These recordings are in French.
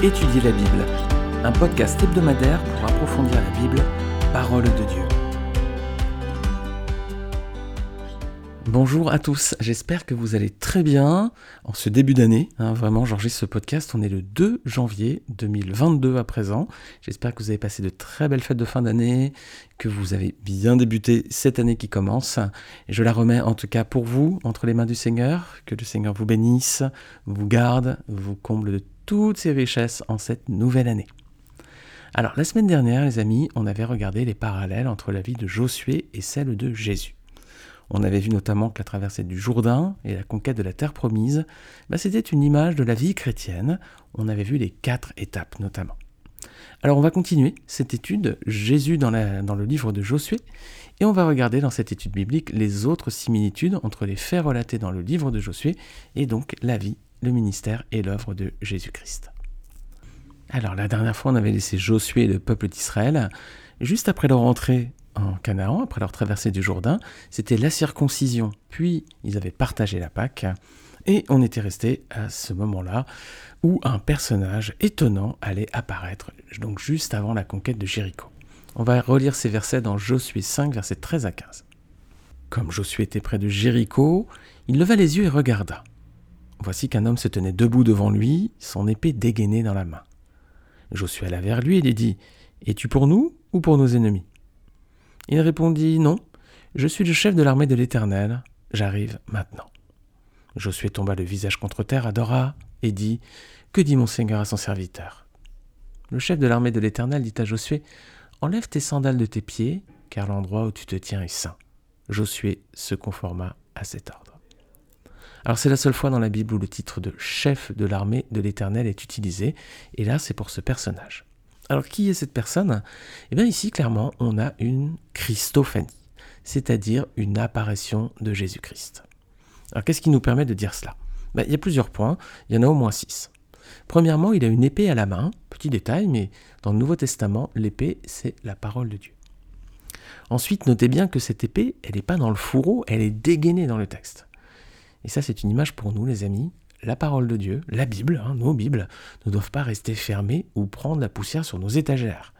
Étudier la Bible, un podcast hebdomadaire pour approfondir la Bible, parole de Dieu. Bonjour à tous, j'espère que vous allez très bien en ce début d'année. Hein, vraiment, j'enregistre ce podcast, on est le 2 janvier 2022 à présent. J'espère que vous avez passé de très belles fêtes de fin d'année, que vous avez bien débuté cette année qui commence. Je la remets en tout cas pour vous entre les mains du Seigneur, que le Seigneur vous bénisse, vous garde, vous comble de toutes ses richesses en cette nouvelle année. Alors la semaine dernière, les amis, on avait regardé les parallèles entre la vie de Josué et celle de Jésus. On avait vu notamment que la traversée du Jourdain et la conquête de la terre promise, bah, c'était une image de la vie chrétienne. On avait vu les quatre étapes notamment. Alors on va continuer cette étude, Jésus dans, dans, le livre de Josué, et on va regarder dans cette étude biblique les autres similitudes entre les faits relatés dans le livre de Josué et donc la vie le ministère et l'œuvre de Jésus-Christ. Alors la dernière fois, on avait laissé Josué et le peuple d'Israël. Juste après leur entrée en Canaan, après leur traversée du Jourdain, c'était la circoncision. Puis ils avaient partagé la Pâque. Et on était resté à ce moment-là où un personnage étonnant allait apparaître, donc juste avant la conquête de Jéricho. On va relire ces versets dans Josué 5, versets 13 à 15. Comme Josué était près de Jéricho, il leva les yeux et regarda. Voici qu'un homme se tenait debout devant lui, son épée dégainée dans la main. Josué alla vers lui et lui dit Es-tu pour nous ou pour nos ennemis? Il répondit Non, je suis le chef de l'armée de l'Éternel, j'arrive maintenant. Josué tomba le visage contre terre, adora et dit Que dit mon Seigneur à son serviteur? Le chef de l'armée de l'Éternel dit à Josué Enlève tes sandales de tes pieds, car l'endroit où tu te tiens est saint. Josué se conforma à cet ordre. Alors c'est la seule fois dans la Bible où le titre de chef de l'armée de l'Éternel est utilisé, et là c'est pour ce personnage. Alors qui est cette personne? Eh bien ici clairement on a une Christophanie, c'est-à-dire une apparition de Jésus-Christ. Alors qu'est-ce qui nous permet de dire cela? Ben, Il y a plusieurs points, il y en a au moins six. Premièrement, il a une épée à la main, petit détail, mais dans le Nouveau Testament, l'épée c'est la parole de Dieu. Ensuite, notez bien que cette épée, elle n'est pas dans le fourreau, elle est dégainée dans le texte. Et ça, c'est une image pour nous, les amis. La parole de Dieu, la Bible, hein, nos Bibles, ne doivent pas rester fermées ou prendre la poussière sur nos étagères.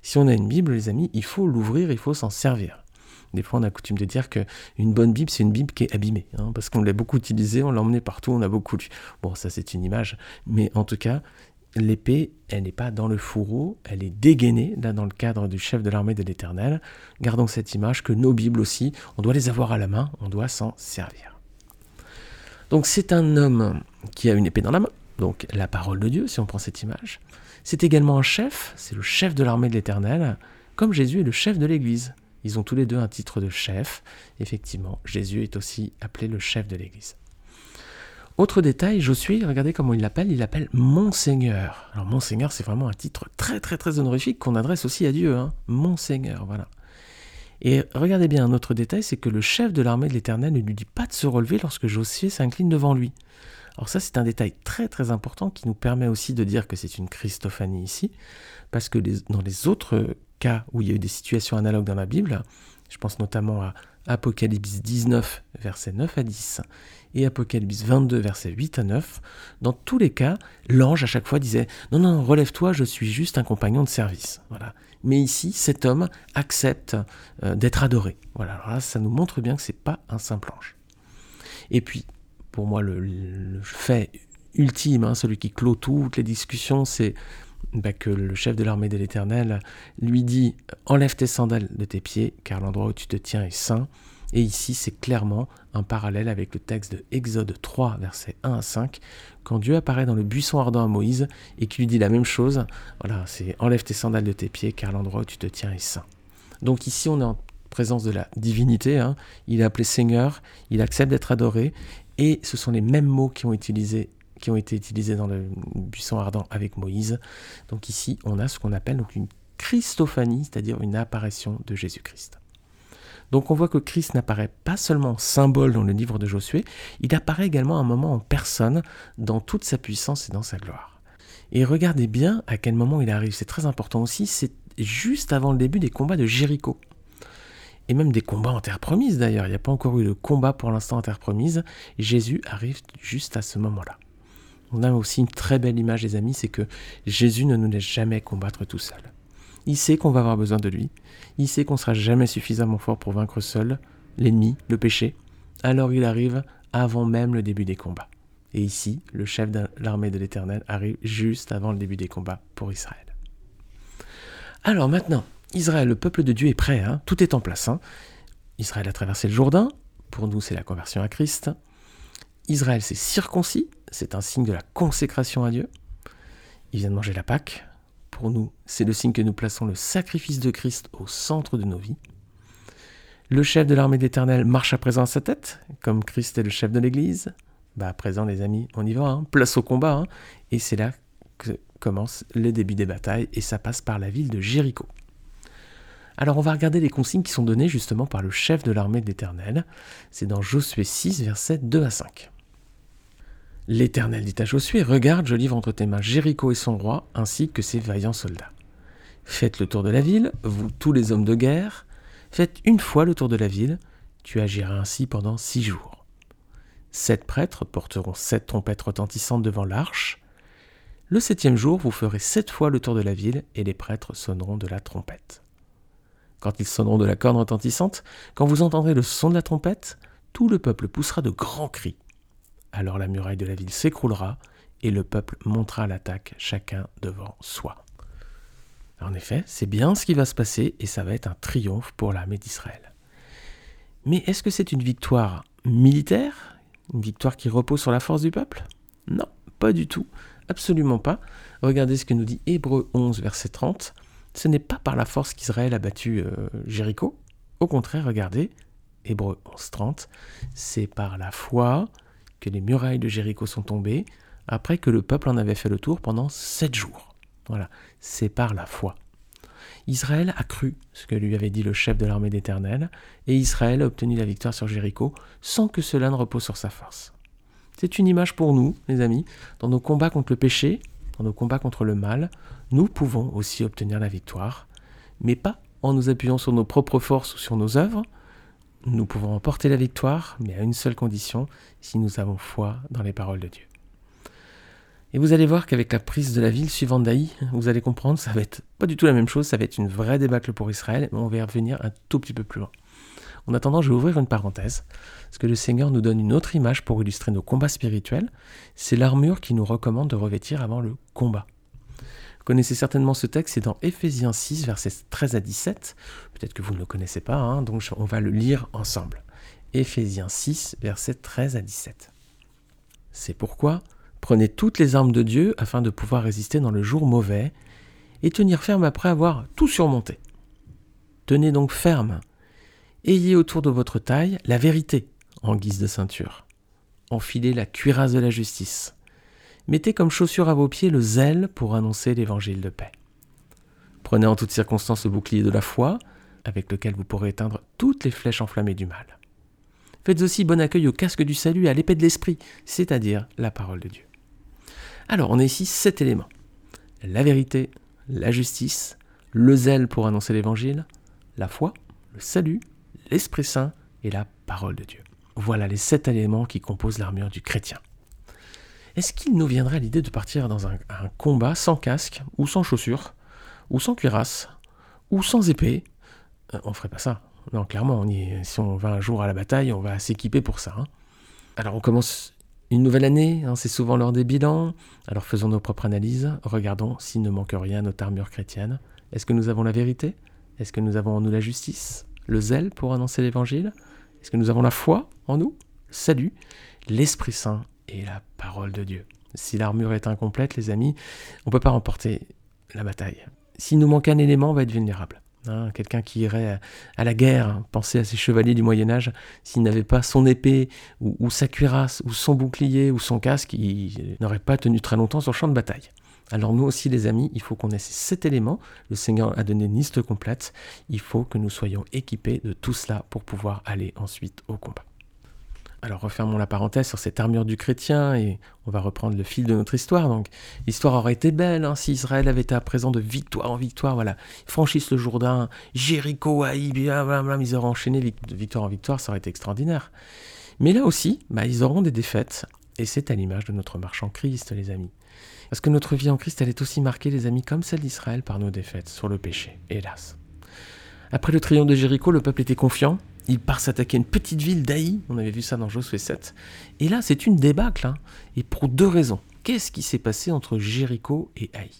Si on a une Bible, les amis, il faut l'ouvrir, il faut s'en servir. Des fois, on a coutume de dire qu'une bonne Bible, c'est une Bible qui est abîmée, hein, parce qu'on l'a beaucoup utilisée, on l'a emmenée partout, on a beaucoup lu. Bon, ça, c'est une image, mais en tout cas, l'épée, elle n'est pas dans le fourreau, elle est dégainée, là, dans le cadre du chef de l'armée de l'Éternel. Gardons cette image que nos Bibles aussi, on doit les avoir à la main, on doit s'en servir. Donc c'est un homme qui a une épée dans la main, donc la parole de Dieu si on prend cette image. C'est également un chef, c'est le chef de l'armée de l'Éternel, comme Jésus est le chef de l'Église. Ils ont tous les deux un titre de chef. Effectivement, Jésus est aussi appelé le chef de l'Église. Autre détail, Josué, regardez comment il l'appelle, il l'appelle Monseigneur. Alors Monseigneur, c'est vraiment un titre très très très honorifique qu'on adresse aussi à Dieu. Hein. Monseigneur, voilà. Et regardez bien un autre détail, c'est que le chef de l'armée de l'Éternel ne lui dit pas de se relever lorsque Josué s'incline devant lui. Alors ça, c'est un détail très très important qui nous permet aussi de dire que c'est une Christophanie ici, parce que dans les autres cas où il y a eu des situations analogues dans la Bible, je pense notamment à Apocalypse 19, versets 9 à 10, et Apocalypse 22, versets 8 à 9, dans tous les cas, l'ange à chaque fois disait Non, non, relève-toi, je suis juste un compagnon de service. Voilà mais ici, cet homme accepte euh, d'être adoré. Voilà, alors là, ça nous montre bien que c'est pas un simple ange. Et puis, pour moi, le, fait ultime, hein, celui qui clôt toutes les discussions, c'est bah, que le chef de l'armée de l'Éternel lui dit Enlève tes sandales de tes pieds, car l'endroit où tu te tiens est saint. Et ici, c'est clairement un parallèle avec le texte de Exode 3, versets 1 à 5, quand Dieu apparaît dans le buisson ardent à Moïse et qui lui dit la même chose. Voilà, c'est enlève tes sandales de tes pieds, car l'endroit où tu te tiens est saint. Donc ici, on est en présence de la divinité. Hein. Il est appelé Seigneur, il accepte d'être adoré, et ce sont les mêmes mots qui ont, été utilisés dans le buisson ardent avec Moïse. Donc ici, on a ce qu'on appelle une Christophanie, c'est-à-dire une apparition de Jésus-Christ. Donc on voit que Christ n'apparaît pas seulement en symbole dans le livre de Josué, il apparaît également à un moment en personne, dans toute sa puissance et dans sa gloire. Et regardez bien à quel moment il arrive, c'est très important aussi, c'est juste avant le début des combats de Jéricho. Et même des combats en terre promise d'ailleurs, il n'y a pas encore eu de combat pour l'instant en terre promise, Jésus arrive juste à ce moment-là. on a aussi une très belle image, les amis, c'est que Jésus ne nous laisse jamais combattre tout seul. Il sait qu'on va avoir besoin de lui. Il sait qu'on sera jamais suffisamment fort pour vaincre seul l'ennemi, le péché. Alors il arrive avant même le début des combats. Et ici, le chef de l'armée de l'Éternel arrive juste avant le début des combats pour Israël. Alors maintenant, Israël, le peuple de Dieu est prêt, hein. tout est en place. Hein. Israël a traversé le Jourdain, pour nous c'est la conversion à Christ. Israël s'est circoncis, c'est un signe de la consécration à Dieu. Il vient de manger la Pâque, pour nous c'est le signe que nous plaçons le sacrifice de Christ au centre de nos vies. Le chef de l'armée d'Éternel marche à présent à sa tête, comme Christ est le chef de l'Église. Bah, à présent, les amis, on y va, hein. place au combat. Hein. et c'est là que commence le début des batailles, et ça passe par la ville de Jéricho. Alors on va regarder les consignes qui sont données justement par le chef de l'armée d'Éternel. C'est dans Josué 6, versets 2 à 5. L'Éternel dit à Josué, Regarde, je livre entre tes mains Jéricho et son roi, ainsi que ses vaillants soldats. Faites le tour de la ville, vous tous les hommes de guerre, faites une fois le tour de la ville, tu agiras ainsi pendant six jours. Sept prêtres porteront sept trompettes retentissantes devant l'arche. Le septième jour, vous ferez sept fois le tour de la ville, et les prêtres sonneront de la trompette. Quand ils sonneront de la corne retentissante, quand vous entendrez le son de la trompette, tout le peuple poussera de grands cris. Alors la muraille de la ville s'écroulera et le peuple montera l'attaque chacun devant soi. En effet, c'est bien ce qui va se passer et ça va être un triomphe pour l'armée d'Israël. Mais est-ce que c'est une victoire militaire? Une victoire qui repose sur la force du peuple? Non, pas du tout, absolument pas. Regardez ce que nous dit Hébreu 11, verset 30 ce n'est pas par la force qu'Israël a battu euh, Jéricho. Au contraire, regardez, Hébreu 11.30, c'est par la foi les murailles de Jéricho sont tombées après que le peuple en avait fait le tour pendant sept jours. Voilà, c'est par la foi. Israël a cru ce que lui avait dit le chef de l'armée d'Éternel, et Israël a obtenu la victoire sur Jéricho sans que cela ne repose sur sa force. C'est une image pour nous, les amis, dans nos combats contre le péché, dans nos combats contre le mal, nous pouvons aussi obtenir la victoire, mais pas en nous appuyant sur nos propres forces ou sur nos œuvres. Nous pouvons emporter la victoire, mais à une seule condition, si nous avons foi dans les paroles de Dieu. Et vous allez voir qu'avec la prise de la ville suivante d'Aï, vous allez comprendre, ça va être pas du tout la même chose, ça va être une vraie débâcle pour Israël, mais on va y revenir un tout petit peu plus loin. En attendant, je vais ouvrir une parenthèse, parce que le Seigneur nous donne une autre image pour illustrer nos combats spirituels. C'est l'armure qu'il nous recommande de revêtir avant le combat. Vous connaissez certainement ce texte, c'est dans Éphésiens 6, versets 13 à 17. Peut-être que vous ne le connaissez pas, hein, donc on va le lire ensemble. Éphésiens 6, versets 13 à 17. C'est pourquoi prenez toutes les armes de Dieu afin de pouvoir résister dans le jour mauvais et tenir ferme après avoir tout surmonté. Tenez donc ferme Ayez autour de votre taille la vérité en guise de ceinture. Enfilez la cuirasse de la justice. Mettez comme chaussure à vos pieds le zèle pour annoncer l'évangile de paix. Prenez en toutes circonstances le bouclier de la foi, avec lequel vous pourrez éteindre toutes les flèches enflammées du mal. Faites aussi bon accueil au casque du salut et à l'épée de l'esprit, c'est-à-dire la parole de Dieu. Alors, on a ici sept éléments. La vérité, la justice, le zèle pour annoncer l'évangile, la foi, le salut, l'Esprit Saint et la parole de Dieu. Voilà les sept éléments qui composent l'armure du chrétien. Est-ce qu'il nous viendrait l'idée de partir dans un, combat sans casque, ou sans chaussures, ou sans cuirasse, ou sans épée? Euh, On ferait pas ça. Non, clairement, si on va un jour à la bataille, on va s'équiper pour ça. Hein. Alors on commence une nouvelle année, hein, c'est souvent lors des bilans. Alors faisons nos propres analyses, regardons s'il ne manque rien à notre armure chrétienne. Est-ce que nous avons la vérité? Est-ce que nous avons en nous la justice? Le zèle pour annoncer l'évangile? Est-ce que nous avons la foi en nous? Salut, l'Esprit Saint et la parole de Dieu. Si l'armure est incomplète, les amis, on ne peut pas remporter la bataille. S'il nous manque un élément, on va être vulnérable. Hein. Quelqu'un qui irait à la guerre, hein, pensez à ces chevaliers du Moyen Âge, s'il n'avait pas son épée, ou, sa cuirasse, ou son bouclier, ou son casque, il n'aurait pas tenu très longtemps sur le champ de bataille. Alors nous aussi les amis, il faut qu'on ait ces sept éléments. Le Seigneur a donné une liste complète. Il faut que nous soyons équipés de tout cela pour pouvoir aller ensuite au combat. Alors refermons la parenthèse sur cette armure du chrétien et on va reprendre le fil de notre histoire. Donc l'histoire aurait été belle hein, si Israël avait été à présent de victoire en victoire. Voilà, ils franchissent le Jourdain, Jéricho, Haï, ils auraient enchaîné de victoire en victoire, ça aurait été extraordinaire. Mais là aussi, bah, ils auront des défaites Et c'est à l'image de notre marche en Christ, les amis. Parce que notre vie en Christ, elle est aussi marquée, les amis, comme celle d'Israël, par nos défaites sur le péché, hélas. Après le triomphe de Jéricho, le peuple était confiant. Il part s'attaquer à une petite ville d'Aï. On avait vu ça dans Josué 7. Et là, c'est une débâcle. Hein. Et pour deux raisons. Qu'est-ce qui s'est passé entre Jéricho et Haï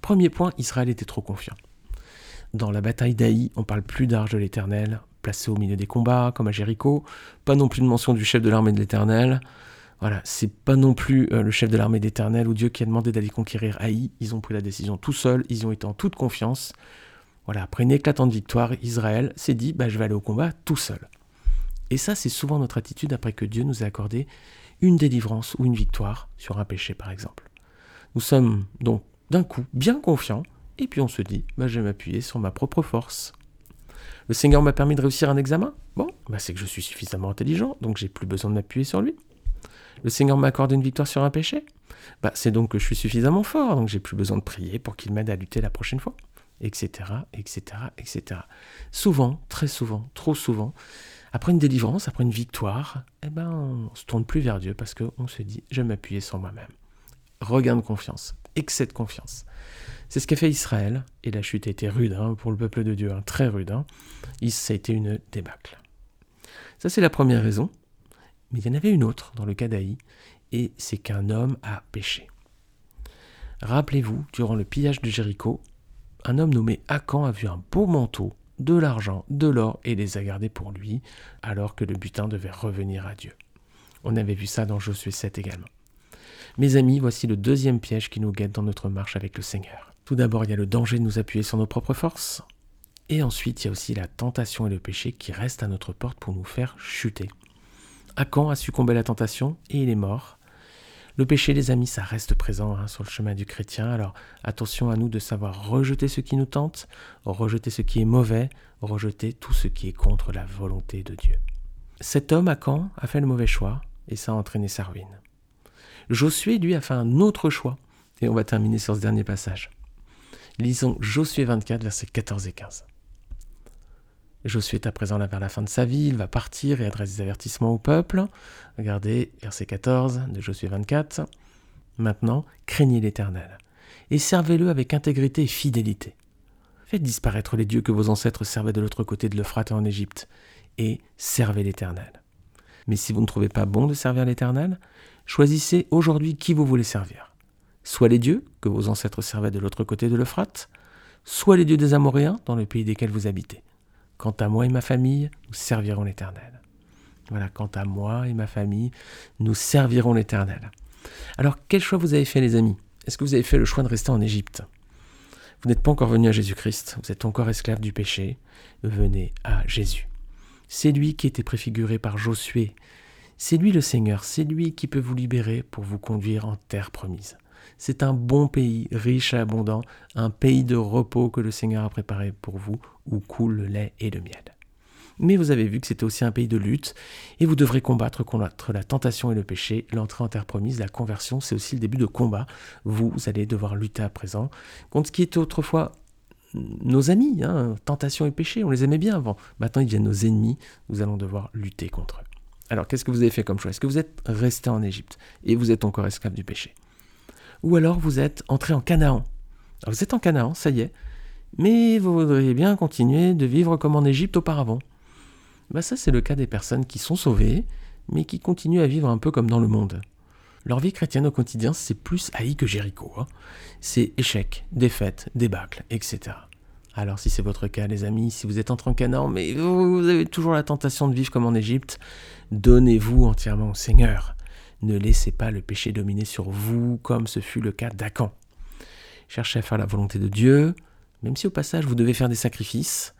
Premier point, Israël était trop confiant. Dans la bataille d'Aï, on parle plus d'arche de l'Éternel, placé au milieu des combats, comme à Jéricho. Pas non plus de mention du chef de l'armée de l'Éternel. Voilà, c'est pas non plus euh, le chef de l'armée d'Éternel ou Dieu qui a demandé d'aller conquérir Haï. Ils ont pris la décision tout seuls, ils ont été en toute confiance. Voilà, après une éclatante victoire, Israël s'est dit bah, je vais aller au combat tout seul. Et ça, c'est souvent notre attitude après que Dieu nous a accordé une délivrance ou une victoire sur un péché, par exemple. Nous sommes donc d'un coup bien confiants, et puis on se dit bah, je vais m'appuyer sur ma propre force. Le Seigneur m'a permis de réussir un examen Bon, bah, c'est que je suis suffisamment intelligent, donc j'ai plus besoin de m'appuyer sur lui. Le Seigneur m'a accordé une victoire sur un péché C'est donc que je suis suffisamment fort, donc j'ai plus besoin de prier pour qu'il m'aide à lutter la prochaine fois etc., etc., etc. Souvent, très souvent, trop souvent, après une délivrance, après une victoire, eh ben, on se tourne plus vers Dieu parce qu'on se dit, je vais m'appuyer sur moi-même. Regain de confiance, excès de confiance. C'est ce qu'a fait Israël, et la chute a été rude hein, pour le peuple de Dieu, hein, très rude. Hein. Ça a été une débâcle. Ça, c'est la première raison. Mais il y en avait une autre dans le cas d'Aï, et c'est qu'un homme a péché. Rappelez-vous, durant le pillage de Jéricho, un homme nommé Akan a vu un beau manteau, de l'argent, de l'or et les a gardés pour lui, alors que le butin devait revenir à Dieu. On avait vu ça dans Josué 7 également. Mes amis, voici le deuxième piège qui nous guette dans notre marche avec le Seigneur. Tout d'abord, il y a le danger de nous appuyer sur nos propres forces. Et ensuite, il y a aussi la tentation et le péché qui restent à notre porte pour nous faire chuter. Akan a succombé à la tentation et il est mort. Le péché, les amis, ça reste présent hein, sur le chemin du chrétien. Alors attention à nous de savoir rejeter ce qui nous tente, rejeter ce qui est mauvais, rejeter tout ce qui est contre la volonté de Dieu. Cet homme, à Caen, a fait le mauvais choix et ça a entraîné sa ruine. Josué, lui, a fait un autre choix. Et on va terminer sur ce dernier passage. Lisons Josué 24, versets 14 et 15. Josué est à présent là vers la fin de sa vie, il va partir et adresse des avertissements au peuple. Regardez, verset 14 de Josué 24. Maintenant, craignez l'Éternel et servez-le avec intégrité et fidélité. Faites disparaître les dieux que vos ancêtres servaient de l'autre côté de l'Euphrate en Égypte et servez l'Éternel. Mais si vous ne trouvez pas bon de servir l'Éternel, choisissez aujourd'hui qui vous voulez servir. Soit les dieux que vos ancêtres servaient de l'autre côté de l'Euphrate, soit les dieux des Amoréens dans le pays desquels vous habitez. Quant à moi et ma famille, nous servirons l'Éternel. Voilà, quant à moi et ma famille, nous servirons l'Éternel. Alors, quel choix vous avez fait, les amis? Est-ce que vous avez fait le choix de rester en Égypte? Vous n'êtes pas encore venu à Jésus-Christ, vous êtes encore esclave du péché. Venez à Jésus. C'est lui qui était préfiguré par Josué. C'est lui le Seigneur, c'est lui qui peut vous libérer pour vous conduire en terre promise. C'est un bon pays, riche et abondant, un pays de repos que le Seigneur a préparé pour vous, où coule le lait et le miel. Mais vous avez vu que c'était aussi un pays de lutte, et vous devrez combattre contre la tentation et le péché, l'entrée en terre promise, la conversion, c'est aussi le début de combat. Vous allez devoir lutter à présent contre ce qui était autrefois nos amis, hein, tentation et péché, on les aimait bien avant. Maintenant, ils deviennent nos ennemis, nous allons devoir lutter contre eux. Alors, qu'est-ce que vous avez fait comme choix? Est-ce que vous êtes resté en Égypte et vous êtes encore esclave du péché? Ou alors vous êtes entré en Canaan. vous êtes en Canaan, ça y est, mais vous voudriez bien continuer de vivre comme en Égypte auparavant. Bah ça c'est le cas des personnes qui sont sauvées, mais qui continuent à vivre un peu comme dans le monde. Leur vie chrétienne au quotidien, c'est plus haï que Jéricho. Hein. C'est échec, défaite, débâcle, etc. Alors si c'est votre cas, les amis, si vous êtes entré en Canaan, mais vous avez toujours la tentation de vivre comme en Égypte, donnez-vous entièrement au Seigneur. Ne laissez pas le péché dominer sur vous comme ce fut le cas d'Acan. Cherchez à faire la volonté de Dieu, même si au passage vous devez faire des sacrifices.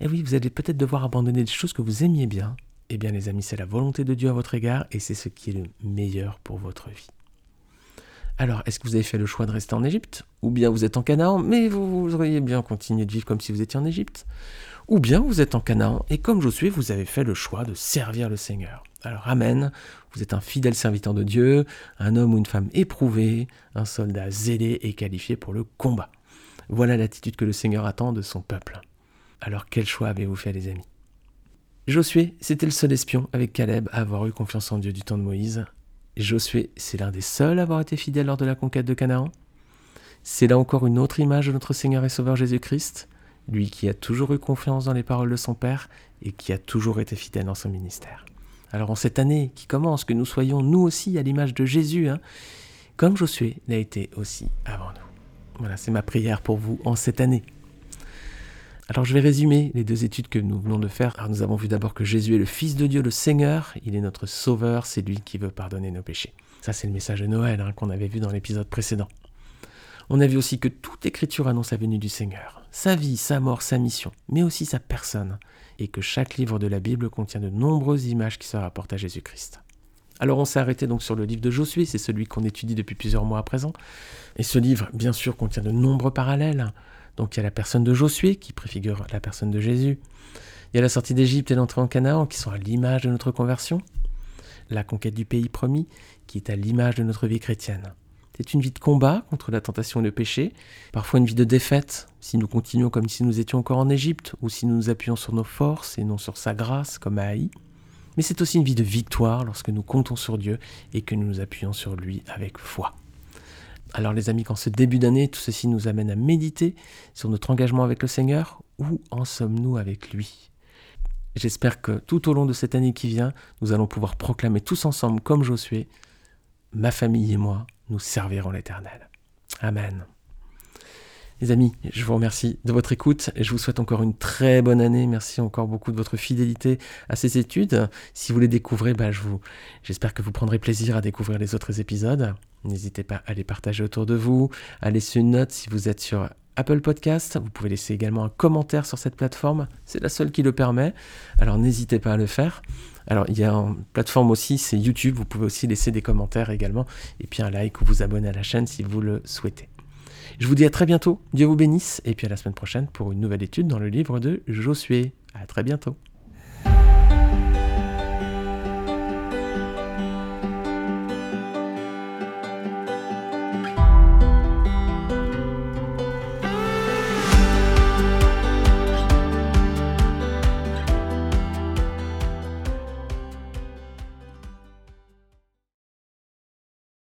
Et oui, vous allez peut-être devoir abandonner des choses que vous aimiez bien. Eh bien les amis, c'est la volonté de Dieu à votre égard et c'est ce qui est le meilleur pour votre vie. Alors, est-ce que vous avez fait le choix de rester en Égypte? Ou bien vous êtes en Canaan, mais vous, auriez bien continué de vivre comme si vous étiez en Égypte Ou bien vous êtes en Canaan et comme Josué, vous avez fait le choix de servir le Seigneur. Alors Amen, vous êtes un fidèle serviteur de Dieu, un homme ou une femme éprouvé, un soldat zélé et qualifié pour le combat. Voilà l'attitude que le Seigneur attend de son peuple. Alors quel choix avez-vous fait les amis? Josué, c'était le seul espion avec Caleb à avoir eu confiance en Dieu du temps de Moïse. Josué, c'est l'un des seuls à avoir été fidèle lors de la conquête de Canaan. C'est là encore une autre image de notre Seigneur et Sauveur Jésus-Christ, lui qui a toujours eu confiance dans les paroles de son Père et qui a toujours été fidèle dans son ministère. Alors en cette année qui commence, que nous soyons nous aussi à l'image de Jésus, hein, comme Josué l'a été aussi avant nous. Voilà, c'est ma prière pour vous en cette année. Alors je vais résumer les deux études que nous venons de faire. Nous avons vu d'abord que Jésus est le Fils de Dieu, le Seigneur, il est notre Sauveur, c'est lui qui veut pardonner nos péchés. Ça c'est le message de Noël hein, qu'on avait vu dans l'épisode précédent. On a vu aussi que toute écriture annonce la venue du Seigneur, sa vie, sa mort, sa mission, mais aussi sa personne, et que chaque livre de la Bible contient de nombreuses images qui se rapportent à Jésus-Christ. Alors on s'est arrêté donc sur le livre de Josué, c'est celui qu'on étudie depuis plusieurs mois à présent. Et ce livre, bien sûr, contient de nombreux parallèles. Donc il y a la personne de Josué qui préfigure la personne de Jésus. Il y a la sortie d'Égypte et l'entrée en Canaan qui sont à l'image de notre conversion. La conquête du pays promis qui est à l'image de notre vie chrétienne. C'est une vie de combat contre la tentation et le péché, parfois une vie de défaite si nous continuons comme si nous étions encore en Égypte ou si nous nous appuyons sur nos forces et non sur sa grâce comme à Haï. Mais c'est aussi une vie de victoire lorsque nous comptons sur Dieu et que nous nous appuyons sur lui avec foi. Alors les amis, quand ce début d'année, tout ceci nous amène à méditer sur notre engagement avec le Seigneur, où en sommes-nous avec lui? J'espère que tout au long de cette année qui vient, nous allons pouvoir proclamer tous ensemble, comme Josué, ma famille et moi, nous servirons l'Éternel. Amen. Les amis, je vous remercie de votre écoute et je vous souhaite encore une très bonne année. Merci encore beaucoup de votre fidélité à ces études. Si vous les découvrez, bah, j'espère que vous prendrez plaisir à découvrir les autres épisodes. N'hésitez pas à les partager autour de vous, à laisser une note si vous êtes sur Apple Podcast. Vous pouvez laisser également un commentaire sur cette plateforme. C'est la seule qui le permet. Alors n'hésitez pas à le faire. Alors il y a une plateforme aussi, c'est YouTube. Vous pouvez aussi laisser des commentaires également. Et puis un like ou vous abonner à la chaîne si vous le souhaitez. Je vous dis à très bientôt. Dieu vous bénisse. Et puis à la semaine prochaine pour une nouvelle étude dans le livre de Josué. À très bientôt.